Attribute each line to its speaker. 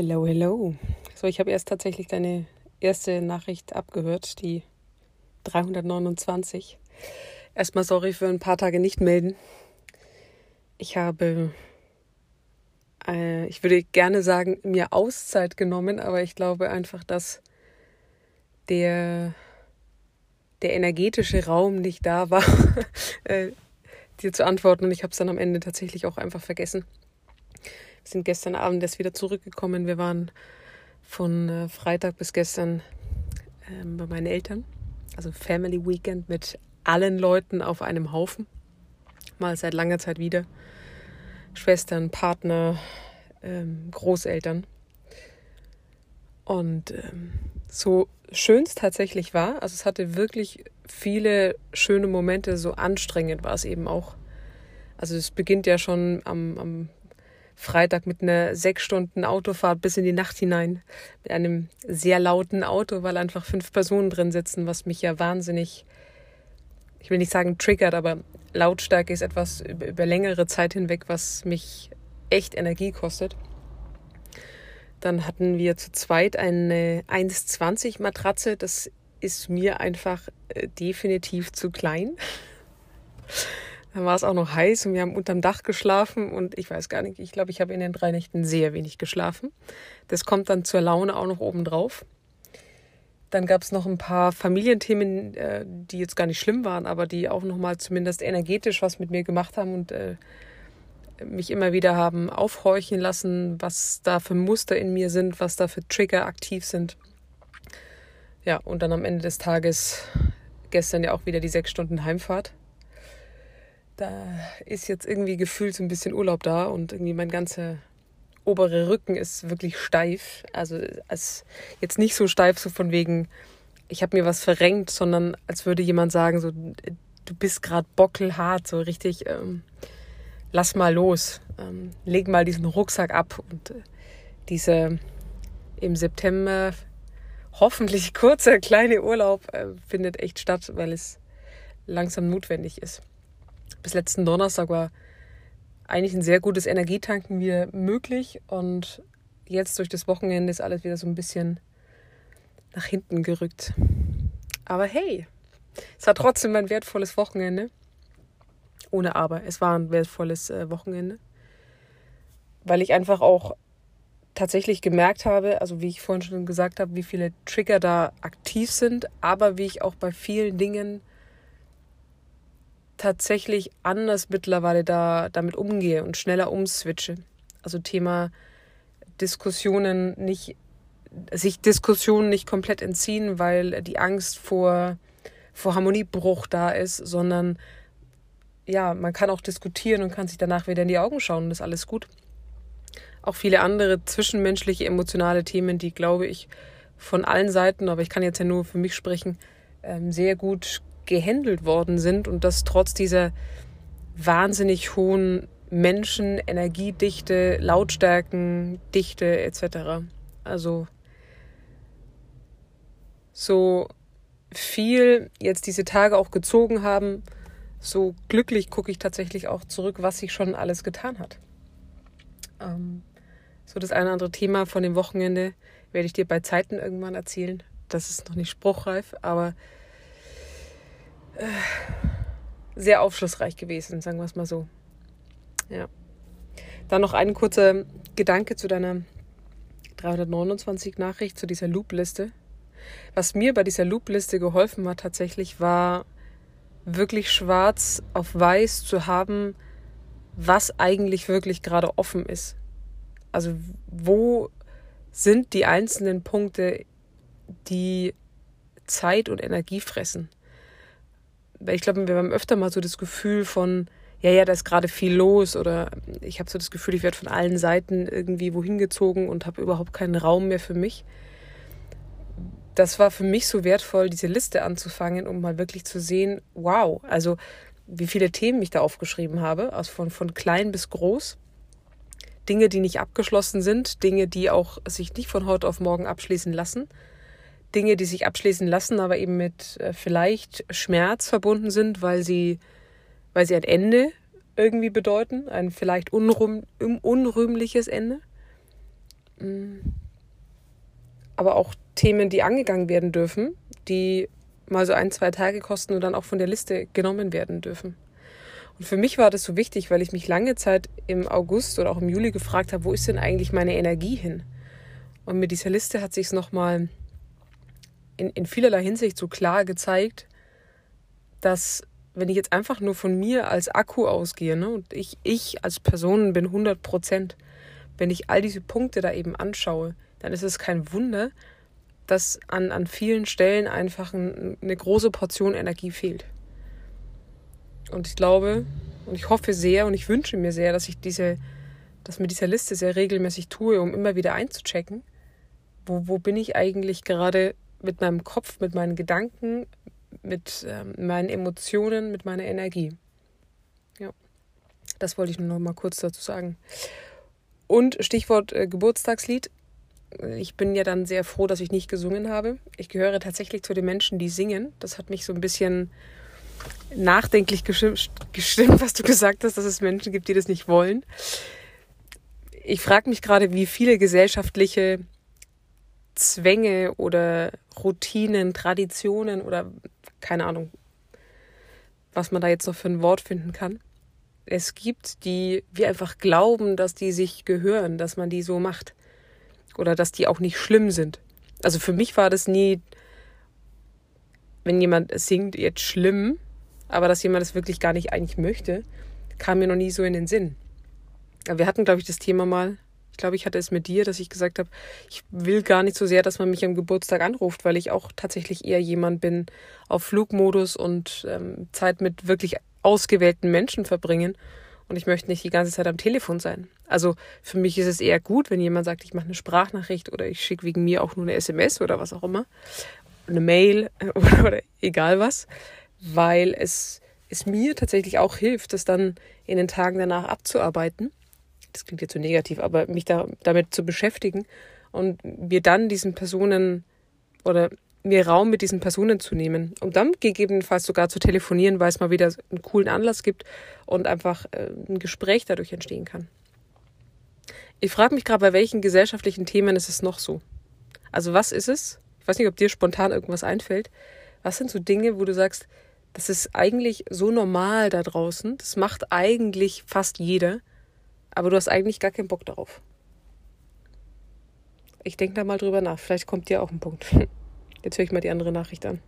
Speaker 1: Hello, hello. So, ich habe erst tatsächlich deine erste Nachricht abgehört, die 329. Erstmal sorry für ein paar Tage nicht melden. Ich habe, äh, ich würde gerne sagen, mir Auszeit genommen, aber ich glaube einfach, dass der, der energetische Raum nicht da war, äh, dir zu antworten und ich habe es dann am Ende tatsächlich auch einfach vergessen. Sind gestern Abend erst wieder zurückgekommen. Wir waren von äh, Freitag bis gestern ähm, bei meinen Eltern. Also Family Weekend mit allen Leuten auf einem Haufen. Mal seit langer Zeit wieder. Schwestern, Partner, ähm, Großeltern. Und ähm, so schön es tatsächlich war, also es hatte wirklich viele schöne Momente, so anstrengend war es eben auch. Also es beginnt ja schon am, am Freitag mit einer sechs Stunden Autofahrt bis in die Nacht hinein. Mit einem sehr lauten Auto, weil einfach fünf Personen drin sitzen, was mich ja wahnsinnig, ich will nicht sagen triggert, aber Lautstärke ist etwas über, längere Zeit hinweg, was mich echt Energie kostet. Dann hatten wir zu zweit eine 1,20 Matratze. Das ist mir einfach äh, definitiv zu klein. Dann war es auch noch heiß und wir haben unterm Dach geschlafen und ich weiß gar nicht, ich glaube, ich habe in den drei Nächten sehr wenig geschlafen. Das kommt dann zur Laune auch noch oben drauf. Dann gab es noch ein paar Familienthemen, äh, die jetzt gar nicht schlimm waren, aber die auch nochmal zumindest energetisch was mit mir gemacht haben und äh, mich immer wieder haben aufhorchen lassen, was da für Muster in mir sind, was da für Trigger aktiv sind. Ja, und dann am Ende des Tages gestern ja auch wieder die sechs Stunden Heimfahrt da ist jetzt irgendwie gefühlt so ein bisschen Urlaub da und irgendwie mein ganzer obere Rücken ist wirklich steif. Also als jetzt nicht so steif, so von wegen, ich habe mir was verrenkt, sondern als würde jemand sagen, so du bist gerade bockelhart, so richtig, ähm, lass mal los, ähm, leg mal diesen Rucksack ab und äh, diese im September hoffentlich kurze kleine Urlaub äh, findet echt statt, weil es langsam notwendig ist bis letzten Donnerstag war eigentlich ein sehr gutes Energietanken wieder möglich und jetzt durch das Wochenende ist alles wieder so ein bisschen nach hinten gerückt. Aber hey, es war trotzdem ein wertvolles Wochenende. Ohne Aber, es war ein wertvolles äh, Wochenende. Weil ich einfach auch tatsächlich gemerkt habe, also wie ich vorhin schon gesagt habe, wie viele Trigger da aktiv sind, aber wie ich auch bei vielen Dingen tatsächlich anders mittlerweile da damit umgehe und schneller umswitche. Also Thema Diskussionen nicht, sich Diskussionen nicht komplett entziehen, weil die Angst vor, vor Harmoniebruch da ist, sondern ja, man kann auch diskutieren und kann sich danach wieder in die Augen schauen und ist alles gut. Auch viele andere zwischenmenschliche, emotionale Themen, die, glaube ich, von allen Seiten, aber ich kann jetzt ja nur für mich sprechen, ähm, sehr gut gehandelt worden sind und das trotz dieser wahnsinnig hohen Menschen, Energiedichte, Lautstärkendichte etc. Also so viel jetzt diese Tage auch gezogen haben, so glücklich gucke ich tatsächlich auch zurück, was sich schon alles getan hat. Ähm, so das eine oder andere Thema von dem Wochenende werde ich dir bei Zeiten irgendwann erzählen. Das ist noch nicht spruchreif, aber sehr aufschlussreich gewesen, sagen wir es mal so. Ja. Dann noch ein kurzer Gedanke zu deiner 329 Nachricht, zu dieser Loop-Liste. Was mir bei dieser Loop-Liste geholfen hat tatsächlich, war wirklich schwarz auf weiß zu haben, was eigentlich wirklich gerade offen ist. Also wo sind die einzelnen Punkte, die Zeit und Energie fressen weil ich glaube, wir haben öfter mal so das Gefühl von, ja, ja, da ist gerade viel los oder ich habe so das Gefühl, ich werde von allen Seiten irgendwie wohin gezogen und habe überhaupt keinen Raum mehr für mich. Das war für mich so wertvoll, diese Liste anzufangen, um mal wirklich zu sehen, wow, also wie viele Themen ich da aufgeschrieben habe, also von, von klein bis groß. Dinge, die nicht abgeschlossen sind, Dinge, die auch sich nicht von heute auf morgen abschließen lassen Dinge, die sich abschließen lassen, aber eben mit äh, vielleicht Schmerz verbunden sind, weil sie, weil sie ein Ende irgendwie bedeuten, ein vielleicht unrühm, unrühmliches Ende. Mm. Aber auch Themen, die angegangen werden dürfen, die mal so ein, zwei Tage kosten und dann auch von der Liste genommen werden dürfen. Und für mich war das so wichtig, weil ich mich lange Zeit im August oder auch im Juli gefragt habe, wo ist denn eigentlich meine Energie hin? Und mit dieser Liste hat sich es nochmal in, in vielerlei Hinsicht so klar gezeigt, dass wenn ich jetzt einfach nur von mir als Akku ausgehe ne, und ich, ich als Person bin 100 Prozent, wenn ich all diese Punkte da eben anschaue, dann ist es kein Wunder, dass an, an vielen Stellen einfach ein, eine große Portion Energie fehlt. Und ich glaube und ich hoffe sehr und ich wünsche mir sehr, dass ich diese, das mit dieser Liste sehr regelmäßig tue, um immer wieder einzuchecken, wo, wo bin ich eigentlich gerade mit meinem Kopf, mit meinen Gedanken, mit ähm, meinen Emotionen, mit meiner Energie. Ja, das wollte ich nur noch mal kurz dazu sagen. Und Stichwort äh, Geburtstagslied. Ich bin ja dann sehr froh, dass ich nicht gesungen habe. Ich gehöre tatsächlich zu den Menschen, die singen. Das hat mich so ein bisschen nachdenklich gestimmt, was du gesagt hast, dass es Menschen gibt, die das nicht wollen. Ich frage mich gerade, wie viele gesellschaftliche Zwänge oder Routinen, Traditionen oder keine Ahnung, was man da jetzt noch für ein Wort finden kann. Es gibt, die wir einfach glauben, dass die sich gehören, dass man die so macht. Oder dass die auch nicht schlimm sind. Also für mich war das nie, wenn jemand singt, jetzt schlimm, aber dass jemand das wirklich gar nicht eigentlich möchte, kam mir noch nie so in den Sinn. Wir hatten, glaube ich, das Thema mal. Ich glaube, ich hatte es mit dir, dass ich gesagt habe, ich will gar nicht so sehr, dass man mich am Geburtstag anruft, weil ich auch tatsächlich eher jemand bin auf Flugmodus und ähm, Zeit mit wirklich ausgewählten Menschen verbringen. Und ich möchte nicht die ganze Zeit am Telefon sein. Also für mich ist es eher gut, wenn jemand sagt, ich mache eine Sprachnachricht oder ich schicke wegen mir auch nur eine SMS oder was auch immer. Eine Mail oder, oder egal was weil es, es mir tatsächlich auch hilft, das dann in den Tagen danach abzuarbeiten. Das klingt jetzt so negativ, aber mich da, damit zu beschäftigen und mir dann diesen Personen oder mir Raum mit diesen Personen zu nehmen, um dann gegebenenfalls sogar zu telefonieren, weil es mal wieder einen coolen Anlass gibt und einfach äh, ein Gespräch dadurch entstehen kann. Ich frage mich gerade, bei welchen gesellschaftlichen Themen ist es noch so? Also was ist es? Ich weiß nicht, ob dir spontan irgendwas einfällt. Was sind so Dinge, wo du sagst, das ist eigentlich so normal da draußen. Das macht eigentlich fast jeder. Aber du hast eigentlich gar keinen Bock darauf. Ich denke da mal drüber nach. Vielleicht kommt dir auch ein Punkt. Jetzt höre ich mal die andere Nachricht an.